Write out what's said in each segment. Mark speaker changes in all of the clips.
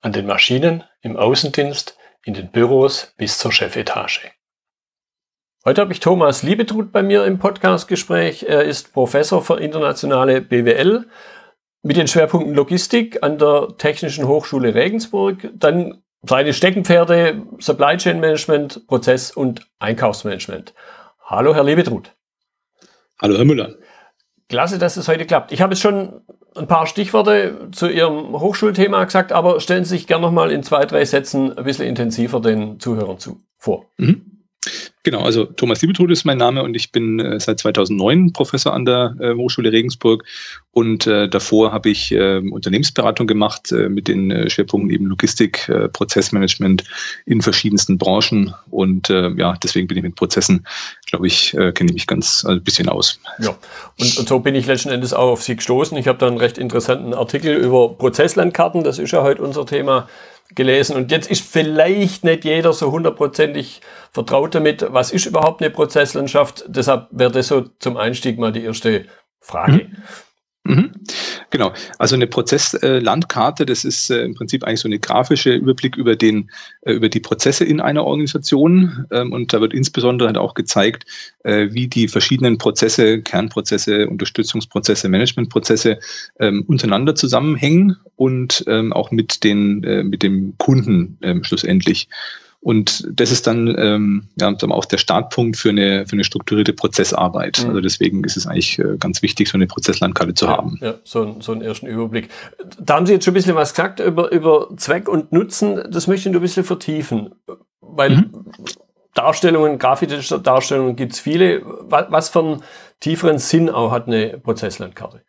Speaker 1: an den Maschinen, im Außendienst, in den Büros bis zur Chefetage. Heute habe ich Thomas Liebetrud bei mir im Podcastgespräch. Er ist Professor für internationale BWL mit den Schwerpunkten Logistik an der Technischen Hochschule Regensburg, dann seine Steckenpferde Supply Chain Management, Prozess- und Einkaufsmanagement. Hallo, Herr Liebetrud.
Speaker 2: Hallo, Herr Müller.
Speaker 1: Klasse, dass es heute klappt. Ich habe jetzt schon ein paar Stichworte zu Ihrem Hochschulthema gesagt, aber stellen Sie sich gerne nochmal in zwei, drei Sätzen ein bisschen intensiver den Zuhörern zu vor. Mhm.
Speaker 2: Genau, also Thomas Liebetrud ist mein Name und ich bin äh, seit 2009 Professor an der äh, Hochschule Regensburg und äh, davor habe ich ähm, Unternehmensberatung gemacht äh, mit den äh, Schwerpunkten eben Logistik, äh, Prozessmanagement in verschiedensten Branchen und ja, deswegen bin ich mit Prozessen, glaube ich, kenne ich mich ganz ein bisschen aus.
Speaker 1: Ja, und, und, so bin ich letzten Endes auch auf Sie gestoßen. Ich habe da einen recht interessanten Artikel über Prozesslandkarten, das ist ja heute unser Thema, gelesen. Und jetzt ist vielleicht nicht jeder so hundertprozentig vertraut damit, was ist überhaupt eine Prozesslandschaft. Deshalb wäre das so zum Einstieg mal die erste Frage.
Speaker 2: Mhm. Mhm. Genau, also eine Prozesslandkarte, das ist äh, im Prinzip eigentlich so eine grafische Überblick über den äh, über die Prozesse in einer Organisation ähm, und da wird insbesondere halt auch gezeigt, äh, wie die verschiedenen Prozesse, Kernprozesse, Unterstützungsprozesse, Managementprozesse ähm, untereinander zusammenhängen und ähm, auch mit den mit dem Kunden schlussendlich. Und das ist dann ähm, ja, auch der Startpunkt für eine, für eine strukturierte Prozessarbeit. Mhm. Also deswegen ist es eigentlich äh, ganz wichtig, so eine Prozesslandkarte zu
Speaker 1: ja,
Speaker 2: haben.
Speaker 1: Ja, so, so einen ersten Überblick. Da haben Sie jetzt schon ein bisschen was gesagt über, über Zweck und Nutzen. Das möchte ich nur ein bisschen vertiefen. Weil mhm. Darstellungen, grafische Darstellungen gibt es viele. Was, was für einen tieferen Sinn auch hat eine Prozesslandkarte?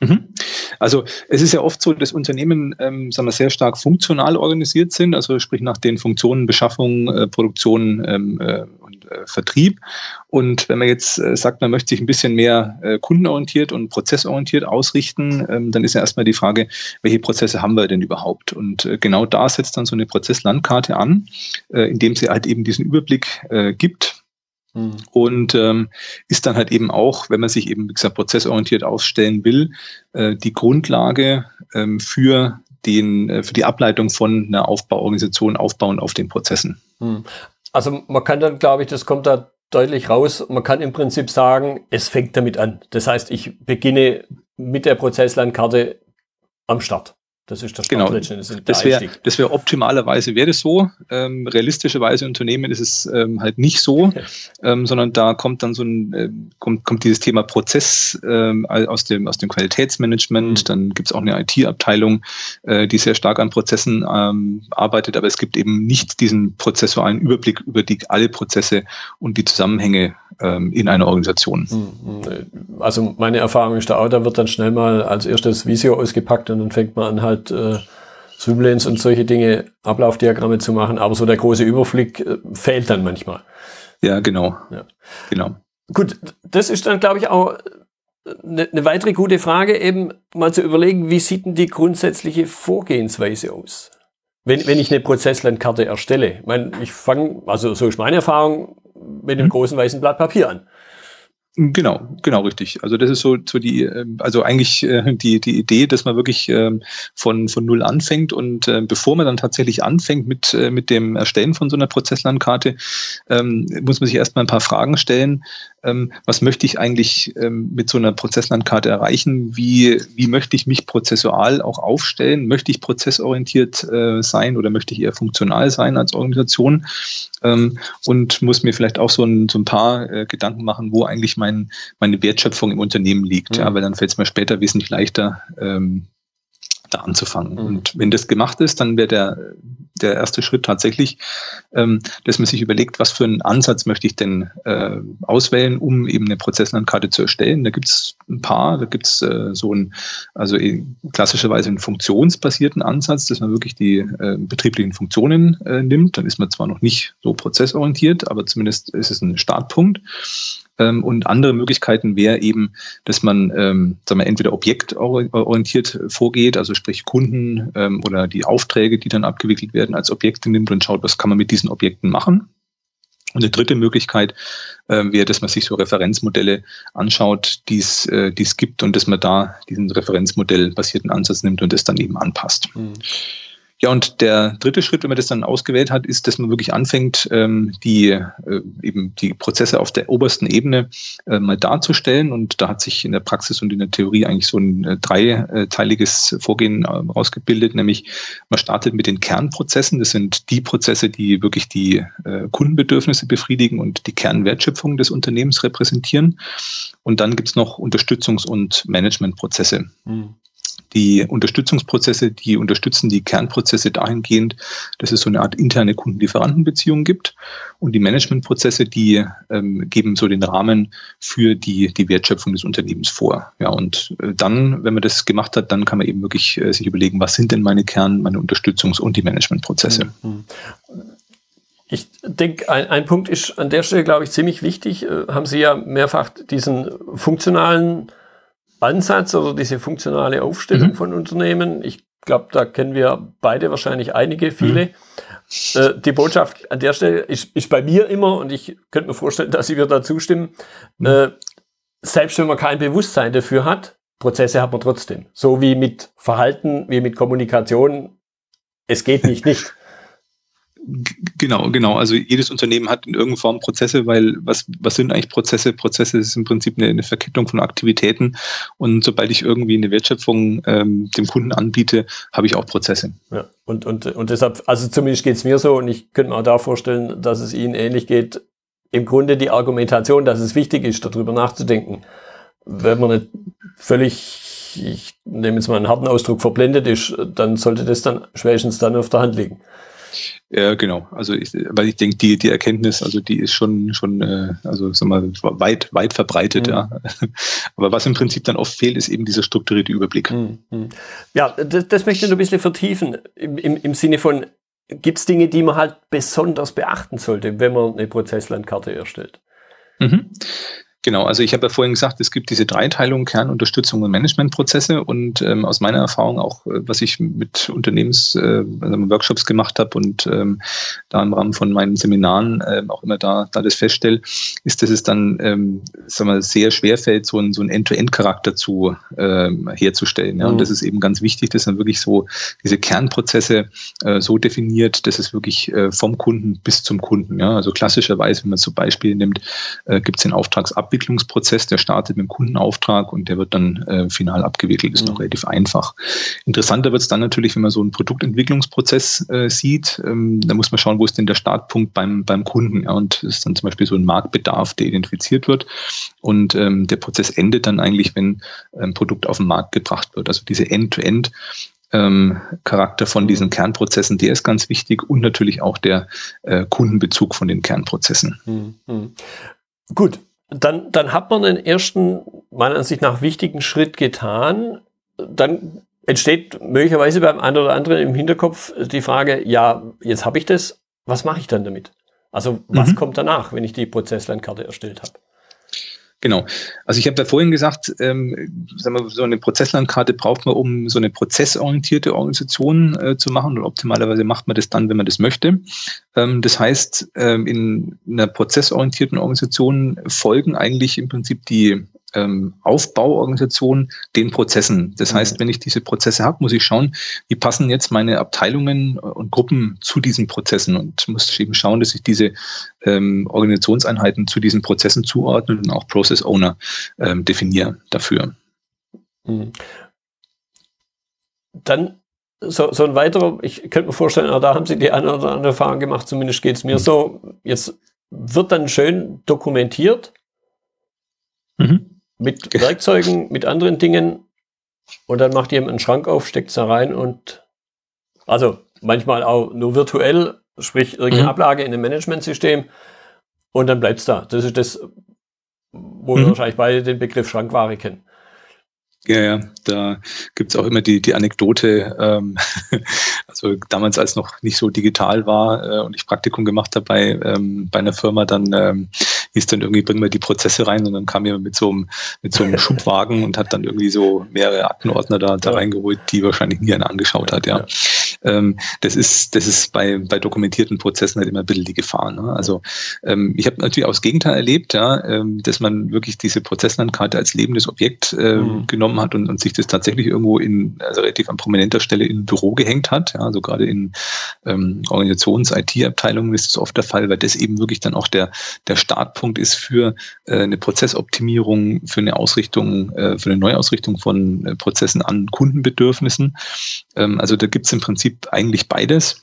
Speaker 2: Mhm. Also es ist ja oft so, dass Unternehmen ähm, sagen wir, sehr stark funktional organisiert sind, also sprich nach den Funktionen Beschaffung, äh, Produktion ähm, äh, und äh, Vertrieb. Und wenn man jetzt äh, sagt, man möchte sich ein bisschen mehr äh, kundenorientiert und prozessorientiert ausrichten, ähm, dann ist ja erstmal die Frage, welche Prozesse haben wir denn überhaupt? Und äh, genau da setzt dann so eine Prozesslandkarte an, äh, indem sie halt eben diesen Überblick äh, gibt, Mhm. Und ähm, ist dann halt eben auch, wenn man sich eben, wie gesagt, prozessorientiert aufstellen will, äh, die Grundlage ähm, für, den, äh, für die Ableitung von einer Aufbauorganisation aufbauen auf den Prozessen.
Speaker 1: Mhm. Also man kann dann, glaube ich, das kommt da deutlich raus, man kann im Prinzip sagen, es fängt damit an. Das heißt, ich beginne mit der Prozesslandkarte am Start.
Speaker 2: Das ist das genau. Das wäre das wäre optimalerweise wäre das so. Ähm, realistischerweise Unternehmen ist es ähm, halt nicht so, ähm, sondern da kommt dann so ein äh, kommt, kommt dieses Thema Prozess ähm, aus dem aus dem Qualitätsmanagement. Mhm. Dann gibt es auch eine IT-Abteilung, äh, die sehr stark an Prozessen ähm, arbeitet, aber es gibt eben nicht diesen prozessualen Überblick über die alle Prozesse und die Zusammenhänge ähm, in einer Organisation.
Speaker 1: Mhm. Also meine Erfahrung ist da auch, da wird dann schnell mal als erstes Visio ausgepackt und dann fängt man an halt halt äh, Swimlanes und solche Dinge, Ablaufdiagramme zu machen, aber so der große Überblick äh, fehlt dann manchmal.
Speaker 2: Ja, genau. Ja.
Speaker 1: Genau. Gut, das ist dann, glaube ich, auch eine, eine weitere gute Frage, eben mal zu überlegen, wie sieht denn die grundsätzliche Vorgehensweise aus? Wenn, wenn ich eine Prozesslandkarte erstelle. Ich, meine, ich fange, also so ist meine Erfahrung, mit einem mhm. großen weißen Blatt Papier an.
Speaker 2: Genau, genau richtig. Also das ist so, so die, ähm, also eigentlich äh, die, die Idee, dass man wirklich ähm, von, von null anfängt und äh, bevor man dann tatsächlich anfängt mit, äh, mit dem Erstellen von so einer Prozesslandkarte, ähm, muss man sich erstmal ein paar Fragen stellen. Was möchte ich eigentlich mit so einer Prozesslandkarte erreichen? Wie, wie möchte ich mich prozessual auch aufstellen? Möchte ich prozessorientiert sein oder möchte ich eher funktional sein als Organisation? Und muss mir vielleicht auch so ein, so ein paar Gedanken machen, wo eigentlich mein, meine Wertschöpfung im Unternehmen liegt. Mhm. Ja, weil dann fällt es mir später wesentlich leichter, ähm, da anzufangen. Mhm. Und wenn das gemacht ist, dann wäre der der erste Schritt tatsächlich, ähm, dass man sich überlegt, was für einen Ansatz möchte ich denn äh, auswählen, um eben eine Prozesslandkarte zu erstellen. Da gibt es ein paar, da gibt es äh, so ein, also klassischerweise einen funktionsbasierten Ansatz, dass man wirklich die äh, betrieblichen Funktionen äh, nimmt. Dann ist man zwar noch nicht so prozessorientiert, aber zumindest ist es ein Startpunkt. Ähm, und andere Möglichkeiten wäre eben, dass man ähm, sagen wir, entweder objektorientiert vorgeht, also sprich Kunden ähm, oder die Aufträge, die dann abgewickelt werden, als Objekte nimmt und schaut, was kann man mit diesen Objekten machen. Und eine dritte Möglichkeit äh, wäre, dass man sich so Referenzmodelle anschaut, die äh, es gibt und dass man da diesen referenzmodellbasierten Ansatz nimmt und es dann eben anpasst. Mhm. Ja, und der dritte Schritt, wenn man das dann ausgewählt hat, ist, dass man wirklich anfängt, ähm, die äh, eben die Prozesse auf der obersten Ebene äh, mal darzustellen. Und da hat sich in der Praxis und in der Theorie eigentlich so ein äh, dreiteiliges Vorgehen äh, rausgebildet, nämlich man startet mit den Kernprozessen. Das sind die Prozesse, die wirklich die äh, Kundenbedürfnisse befriedigen und die Kernwertschöpfung des Unternehmens repräsentieren. Und dann gibt's noch Unterstützungs- und Managementprozesse. Mhm die Unterstützungsprozesse, die unterstützen die Kernprozesse dahingehend, dass es so eine Art interne Kundenlieferantenbeziehung gibt. Und die Managementprozesse, die ähm, geben so den Rahmen für die, die Wertschöpfung des Unternehmens vor. Ja, und äh, dann, wenn man das gemacht hat, dann kann man eben wirklich äh, sich überlegen, was sind denn meine Kern-, meine Unterstützungs- und die Managementprozesse. Mhm.
Speaker 1: Ich denke, ein, ein Punkt ist an der Stelle, glaube ich, ziemlich wichtig. Äh, haben Sie ja mehrfach diesen funktionalen Ansatz oder diese funktionale Aufstellung mhm. von Unternehmen. Ich glaube, da kennen wir beide wahrscheinlich einige, viele. Mhm. Äh, die Botschaft an der Stelle ist, ist bei mir immer, und ich könnte mir vorstellen, dass Sie mir da zustimmen, mhm. äh, selbst wenn man kein Bewusstsein dafür hat, Prozesse hat man trotzdem. So wie mit Verhalten, wie mit Kommunikation. Es geht nicht nicht.
Speaker 2: Genau, genau. Also jedes Unternehmen hat in irgendeiner Form Prozesse, weil was, was sind eigentlich Prozesse? Prozesse ist im Prinzip eine, eine Verkettung von Aktivitäten. Und sobald ich irgendwie eine Wertschöpfung ähm, dem Kunden anbiete, habe ich auch Prozesse.
Speaker 1: Ja, und, und, und deshalb, also zumindest geht es mir so und ich könnte mir auch da vorstellen, dass es Ihnen ähnlich geht. Im Grunde die Argumentation, dass es wichtig ist, darüber nachzudenken. Wenn man nicht völlig, ich nehme jetzt mal einen harten Ausdruck, verblendet ist, dann sollte das dann spätestens dann auf der Hand liegen.
Speaker 2: Ja, genau. Also ich, weil ich denke, die, die Erkenntnis, also die ist schon, schon, äh, also sag mal, weit, weit verbreitet, mhm. ja. Aber was im Prinzip dann oft fehlt, ist eben dieser strukturierte Überblick. Mhm.
Speaker 1: mhm. Ja, das, das möchte ich noch ein bisschen vertiefen. Im, im, im Sinne von, gibt es Dinge, die man halt besonders beachten sollte, wenn man eine Prozesslandkarte erstellt?
Speaker 2: Mhm. Genau, also ich habe ja vorhin gesagt, es gibt diese Dreiteilung Kernunterstützung und Managementprozesse und ähm, aus meiner Erfahrung auch, äh, was ich mit Unternehmens äh, also Workshops gemacht habe und ähm, da im Rahmen von meinen Seminaren äh, auch immer da, da das feststelle, ist, dass es dann ähm, sagen wir, sehr schwer fällt, so ein, so ein End-to-End-Charakter zu ähm, herzustellen. Ja? Mhm. Und das ist eben ganz wichtig, dass man wirklich so diese Kernprozesse äh, so definiert, dass es wirklich äh, vom Kunden bis zum Kunden, ja, also klassischerweise, wenn man zum Beispiel nimmt, äh, gibt es den Auftragsab Abwicklungsprozess, der startet mit dem Kundenauftrag und der wird dann äh, final abgewickelt. Ist mhm. noch relativ einfach. Interessanter wird es dann natürlich, wenn man so einen Produktentwicklungsprozess äh, sieht. Ähm, da muss man schauen, wo ist denn der Startpunkt beim, beim Kunden. Ja, und das ist dann zum Beispiel so ein Marktbedarf, der identifiziert wird. Und ähm, der Prozess endet dann eigentlich, wenn ein Produkt auf den Markt gebracht wird. Also diese End-to-End ähm, Charakter von diesen mhm. Kernprozessen, der ist ganz wichtig und natürlich auch der äh, Kundenbezug von den Kernprozessen. Mhm.
Speaker 1: Gut, dann, dann hat man den ersten, meiner Ansicht nach, wichtigen Schritt getan. Dann entsteht möglicherweise beim einen oder anderen im Hinterkopf die Frage, ja, jetzt habe ich das, was mache ich dann damit? Also was mhm. kommt danach, wenn ich die Prozesslandkarte erstellt habe?
Speaker 2: Genau. Also ich habe da vorhin gesagt, ähm, sagen wir, so eine Prozesslandkarte braucht man, um so eine prozessorientierte Organisation äh, zu machen. Und optimalerweise macht man das dann, wenn man das möchte. Ähm, das heißt, ähm, in einer prozessorientierten Organisation folgen eigentlich im Prinzip die ähm, Aufbauorganisation den Prozessen. Das heißt, mhm. wenn ich diese Prozesse habe, muss ich schauen, wie passen jetzt meine Abteilungen und Gruppen zu diesen Prozessen und muss eben schauen, dass ich diese ähm, Organisationseinheiten zu diesen Prozessen zuordne und auch Process Owner ähm, definiere dafür. Mhm.
Speaker 1: Dann so, so ein weiterer, ich könnte mir vorstellen, da haben Sie die eine oder andere Erfahrung gemacht, zumindest geht es mir mhm. so. Jetzt wird dann schön dokumentiert. Mhm mit Werkzeugen, mit anderen Dingen und dann macht jemand einen Schrank auf, steckt es da rein und also manchmal auch nur virtuell, sprich irgendeine mhm. Ablage in einem Managementsystem und dann bleibt es da. Das ist das, wo mhm. wir wahrscheinlich beide den Begriff Schrankware kennen.
Speaker 2: Ja, ja, da gibt's auch immer die, die Anekdote, ähm, also damals, als noch nicht so digital war äh, und ich Praktikum gemacht habe bei, ähm, bei einer Firma, dann ähm, hieß dann irgendwie, bringen wir die Prozesse rein und dann kam jemand mit so einem, mit so einem Schubwagen und hat dann irgendwie so mehrere Aktenordner da, da reingeholt, die wahrscheinlich nie einer angeschaut hat, ja. Ähm, das ist, das ist bei, bei dokumentierten Prozessen halt immer ein bisschen die Gefahr. Ne? Also ähm, ich habe natürlich auch das Gegenteil erlebt, ja, ähm, dass man wirklich diese Prozesslandkarte als lebendes Objekt ähm, mhm. genommen hat und, und sich das tatsächlich irgendwo in, also relativ an prominenter Stelle in ein Büro gehängt hat. Ja, also gerade in ähm, Organisations-IT-Abteilungen ist das oft der Fall, weil das eben wirklich dann auch der, der Startpunkt ist für äh, eine Prozessoptimierung, für eine Ausrichtung, äh, für eine Neuausrichtung von äh, Prozessen an Kundenbedürfnissen. Ähm, also da gibt es im Prinzip Prinzip eigentlich beides.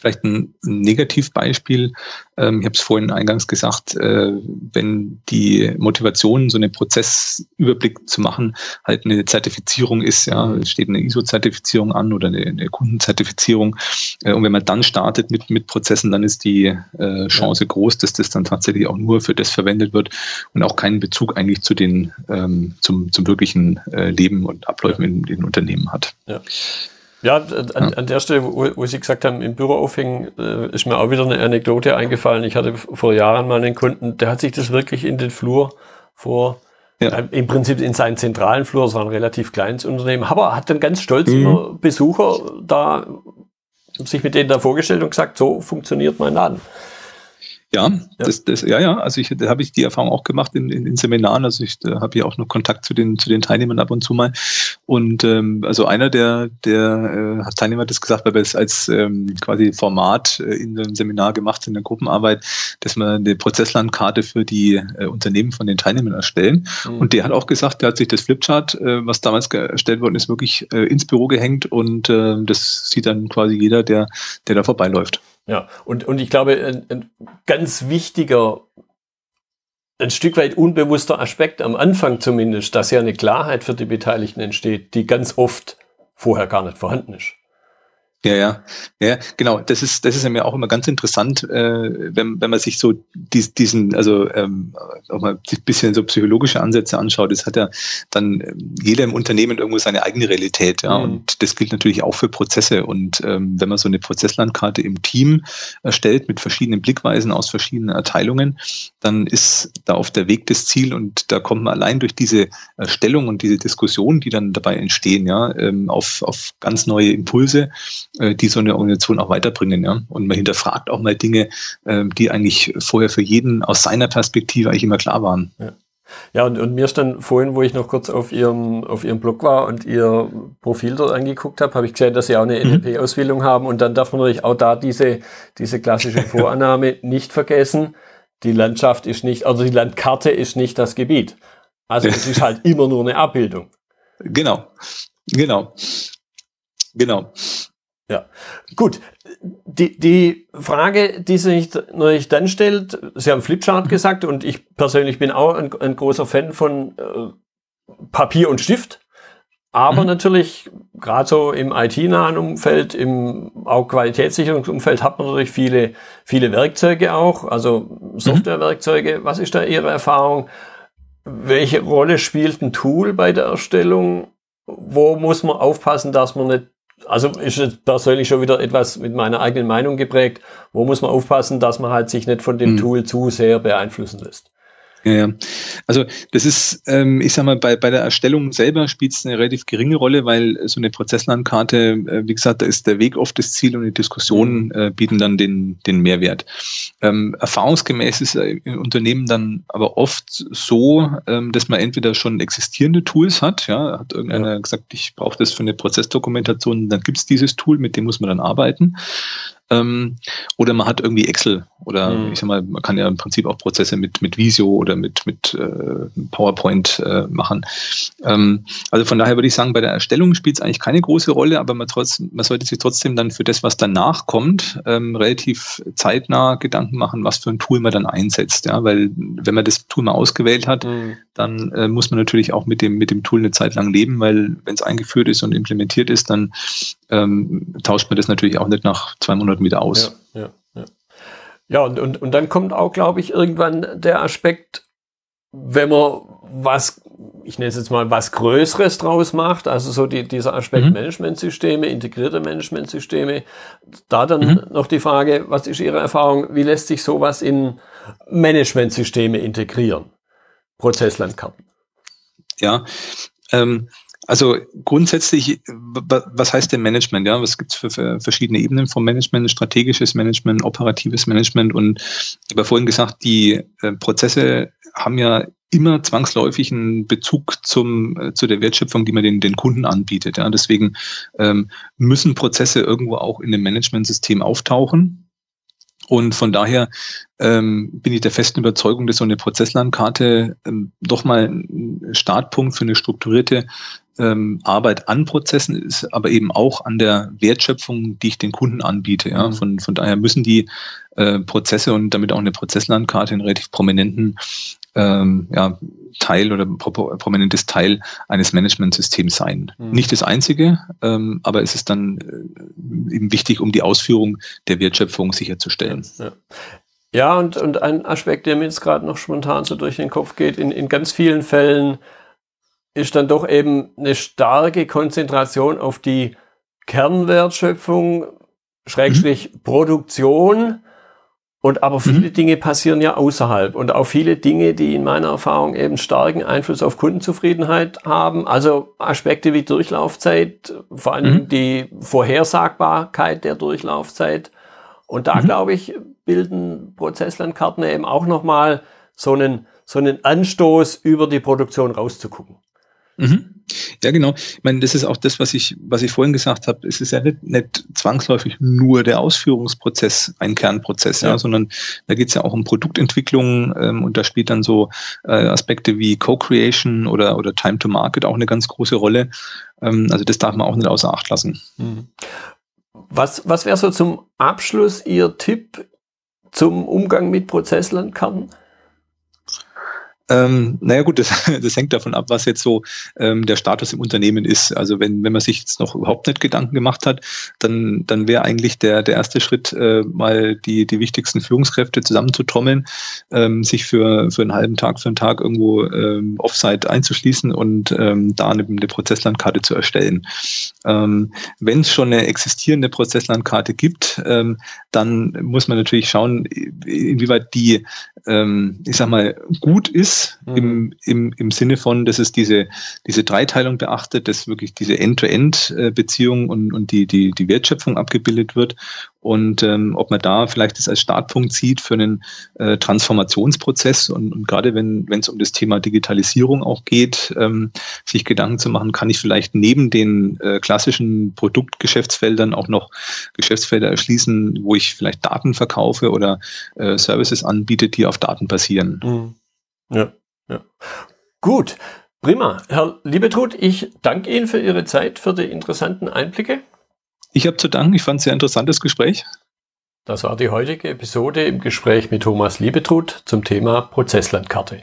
Speaker 2: Vielleicht ein Negativbeispiel. Ähm, ich habe es vorhin eingangs gesagt, äh, wenn die Motivation, so einen Prozessüberblick zu machen, halt eine Zertifizierung ist, ja, es steht eine ISO-Zertifizierung an oder eine, eine Kundenzertifizierung. Äh, und wenn man dann startet mit, mit Prozessen, dann ist die äh, Chance ja. groß, dass das dann tatsächlich auch nur für das verwendet wird und auch keinen Bezug eigentlich zu den, ähm, zum, zum wirklichen Leben und Abläufen ja. in den Unternehmen hat.
Speaker 1: Ja. Ja, an, an, der Stelle, wo, wo, Sie gesagt haben, im Büro aufhängen, äh, ist mir auch wieder eine Anekdote eingefallen. Ich hatte vor Jahren mal einen Kunden, der hat sich das wirklich in den Flur vor, ja. äh, im Prinzip in seinen zentralen Flur, es war ein relativ kleines Unternehmen, aber hat dann ganz stolz mhm. immer Besucher da sich mit denen da vorgestellt und gesagt, so funktioniert mein Laden.
Speaker 2: Ja, ja, Das, das, ja, ja. Also ich, da habe ich die Erfahrung auch gemacht in, in, in Seminaren. Also ich habe ja auch noch Kontakt zu den zu den Teilnehmern ab und zu mal. Und ähm, also einer der der äh, Teilnehmer hat das gesagt, weil wir es als ähm, quasi Format äh, in einem Seminar gemacht in der Gruppenarbeit, dass wir eine Prozesslandkarte für die äh, Unternehmen von den Teilnehmern erstellen. Mhm. Und der hat auch gesagt, der hat sich das Flipchart, äh, was damals erstellt worden ist, wirklich äh, ins Büro gehängt und äh, das sieht dann quasi jeder, der der da vorbeiläuft.
Speaker 1: Ja, und, und ich glaube, ein, ein ganz wichtiger, ein Stück weit unbewusster Aspekt am Anfang zumindest, dass ja eine Klarheit für die Beteiligten entsteht, die ganz oft vorher gar nicht vorhanden ist.
Speaker 2: Ja, ja, ja, genau. Das ist, das ist ja mir auch immer ganz interessant, äh, wenn, wenn man sich so dies, diesen, also ähm, auch mal ein bisschen so psychologische Ansätze anschaut. Das hat ja dann ähm, jeder im Unternehmen irgendwo seine eigene Realität, ja. Mhm. Und das gilt natürlich auch für Prozesse. Und ähm, wenn man so eine Prozesslandkarte im Team erstellt mit verschiedenen Blickweisen aus verschiedenen Erteilungen, dann ist da auf der Weg des Ziel und da kommt man allein durch diese Erstellung und diese Diskussion, die dann dabei entstehen, ja, ähm, auf, auf ganz neue Impulse äh, die so eine Organisation auch weiterbringen. Ja? Und man hinterfragt auch mal Dinge, äh, die eigentlich vorher für jeden aus seiner Perspektive eigentlich immer klar waren.
Speaker 1: Ja. Ja, und, und mir ist dann vorhin, wo ich noch kurz auf Ihrem, auf Ihrem Blog war und Ihr Profil dort angeguckt habe, habe ich gesehen, dass Sie auch eine mhm. NLP-Ausbildung haben. Und dann darf man natürlich auch da diese, diese klassische Vorannahme nicht vergessen. Die Landschaft ist nicht, also die Landkarte ist nicht das Gebiet. Also es ist halt immer nur eine Abbildung.
Speaker 2: Genau, genau, genau.
Speaker 1: Ja, gut. Die, die Frage, die sich natürlich dann stellt, Sie haben Flipchart mhm. gesagt und ich persönlich bin auch ein, ein großer Fan von äh, Papier und Stift. Aber mhm. natürlich, gerade so im IT-nahen Umfeld, im auch Qualitätssicherungsumfeld hat man natürlich viele, viele Werkzeuge auch, also mhm. Softwarewerkzeuge. Was ist da Ihre Erfahrung? Welche Rolle spielt ein Tool bei der Erstellung? Wo muss man aufpassen, dass man nicht also ist persönlich schon wieder etwas mit meiner eigenen Meinung geprägt. Wo muss man aufpassen, dass man halt sich nicht von dem mhm. Tool zu sehr beeinflussen lässt?
Speaker 2: Ja, ja. Also das ist, ähm, ich sag mal, bei, bei der Erstellung selber spielt es eine relativ geringe Rolle, weil so eine Prozesslandkarte, äh, wie gesagt, da ist der Weg oft das Ziel und die Diskussionen äh, bieten dann den, den Mehrwert. Ähm, erfahrungsgemäß ist äh, im Unternehmen dann aber oft so, ähm, dass man entweder schon existierende Tools hat, ja, hat irgendeiner ja. gesagt, ich brauche das für eine Prozessdokumentation, dann gibt es dieses Tool, mit dem muss man dann arbeiten. Ähm, oder man hat irgendwie Excel oder mhm. ich sag mal, man kann ja im Prinzip auch Prozesse mit, mit Visio oder mit, mit äh, PowerPoint äh, machen. Ähm, also von daher würde ich sagen, bei der Erstellung spielt es eigentlich keine große Rolle, aber man, trotz, man sollte sich trotzdem dann für das, was danach kommt, ähm, relativ zeitnah Gedanken machen, was für ein Tool man dann einsetzt. Ja? Weil wenn man das Tool mal ausgewählt hat, mhm. dann äh, muss man natürlich auch mit dem, mit dem Tool eine Zeit lang leben, weil wenn es eingeführt ist und implementiert ist, dann ähm, tauscht man das natürlich auch nicht nach zwei Monaten wieder aus.
Speaker 1: Ja, ja, ja. ja und, und, und dann kommt auch, glaube ich, irgendwann der Aspekt, wenn man was, ich nenne es jetzt mal, was Größeres draus macht, also so die, dieser Aspekt mhm. Managementsysteme, integrierte Managementsysteme, da dann mhm. noch die Frage, was ist Ihre Erfahrung, wie lässt sich sowas in Managementsysteme integrieren? Prozesslandkarten.
Speaker 2: Ja, ähm, also grundsätzlich, was heißt denn Management? Ja, was gibt es für, für, verschiedene Ebenen vom Management? Strategisches Management, operatives Management und ich habe vorhin gesagt, die äh, Prozesse haben ja immer zwangsläufig einen Bezug zum, äh, zu der Wertschöpfung, die man den, den Kunden anbietet. Ja, deswegen ähm, müssen Prozesse irgendwo auch in dem Managementsystem auftauchen. Und von daher ähm, bin ich der festen Überzeugung, dass so eine Prozesslandkarte ähm, doch mal ein Startpunkt für eine strukturierte ähm, Arbeit an Prozessen ist, aber eben auch an der Wertschöpfung, die ich den Kunden anbiete. Ja? Mhm. Von, von daher müssen die äh, Prozesse und damit auch eine Prozesslandkarte einen relativ prominenten ähm, ja, Teil oder prominentes Teil eines Managementsystems sein. Mhm. Nicht das einzige, ähm, aber es ist dann äh, eben wichtig, um die Ausführung der Wertschöpfung sicherzustellen.
Speaker 1: Ja. Ja, und, und ein Aspekt, der mir jetzt gerade noch spontan so durch den Kopf geht, in, in ganz vielen Fällen ist dann doch eben eine starke Konzentration auf die Kernwertschöpfung, Schrägstrich mhm. Produktion. Und aber viele mhm. Dinge passieren ja außerhalb und auch viele Dinge, die in meiner Erfahrung eben starken Einfluss auf Kundenzufriedenheit haben. Also Aspekte wie Durchlaufzeit, vor allem mhm. die Vorhersagbarkeit der Durchlaufzeit. Und da mhm. glaube ich, bilden Prozesslandkarten eben auch nochmal so einen, so einen Anstoß über die Produktion rauszugucken.
Speaker 2: Mhm. Ja, genau. Ich meine, das ist auch das, was ich, was ich vorhin gesagt habe. Es ist ja nicht, nicht zwangsläufig nur der Ausführungsprozess ein Kernprozess, ja, ja sondern da geht es ja auch um Produktentwicklung ähm, und da spielt dann so äh, Aspekte wie Co-Creation oder, oder Time to Market auch eine ganz große Rolle. Ähm, also das darf man auch nicht außer Acht lassen. Mhm.
Speaker 1: Was, was wäre so zum Abschluss Ihr Tipp zum Umgang mit Prozesslandkarten?
Speaker 2: Ähm, naja gut, das, das hängt davon ab, was jetzt so ähm, der Status im Unternehmen ist. Also wenn, wenn man sich jetzt noch überhaupt nicht Gedanken gemacht hat, dann, dann wäre eigentlich der, der erste Schritt, äh, mal die, die wichtigsten Führungskräfte zusammenzutrommeln, ähm, sich für, für einen halben Tag, für einen Tag irgendwo ähm, Offsite einzuschließen und ähm, da eine, eine Prozesslandkarte zu erstellen. Ähm, wenn es schon eine existierende Prozesslandkarte gibt, ähm, dann muss man natürlich schauen, inwieweit die, ähm, ich sag mal, gut ist mhm. im, im, im Sinne von, dass es diese, diese Dreiteilung beachtet, dass wirklich diese End-to-End-Beziehung und, und die, die, die Wertschöpfung abgebildet wird und ähm, ob man da vielleicht das als Startpunkt sieht für einen äh, Transformationsprozess und, und gerade wenn es um das Thema Digitalisierung auch geht, ähm, sich Gedanken zu machen, kann ich vielleicht neben den äh, klassischen Produktgeschäftsfeldern auch noch Geschäftsfelder erschließen, wo ich vielleicht Daten verkaufe oder äh, Services anbiete, die auf Daten basieren. Mhm.
Speaker 1: Ja, ja. Gut, prima. Herr Liebetrud, ich danke Ihnen für Ihre Zeit, für die interessanten Einblicke.
Speaker 2: Ich habe zu danken. Ich fand es sehr interessantes Gespräch.
Speaker 1: Das war die heutige Episode im Gespräch mit Thomas Liebetrud zum Thema Prozesslandkarte.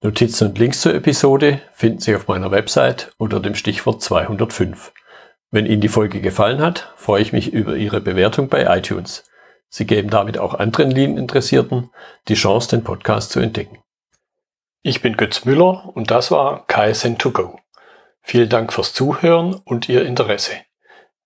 Speaker 1: Notizen und Links zur Episode finden Sie auf meiner Website unter dem Stichwort 205. Wenn Ihnen die Folge gefallen hat, freue ich mich über Ihre Bewertung bei iTunes. Sie geben damit auch anderen Lean-Interessierten die Chance, den Podcast zu entdecken. Ich bin Götz Müller und das war KSN2Go. Vielen Dank fürs Zuhören und Ihr Interesse.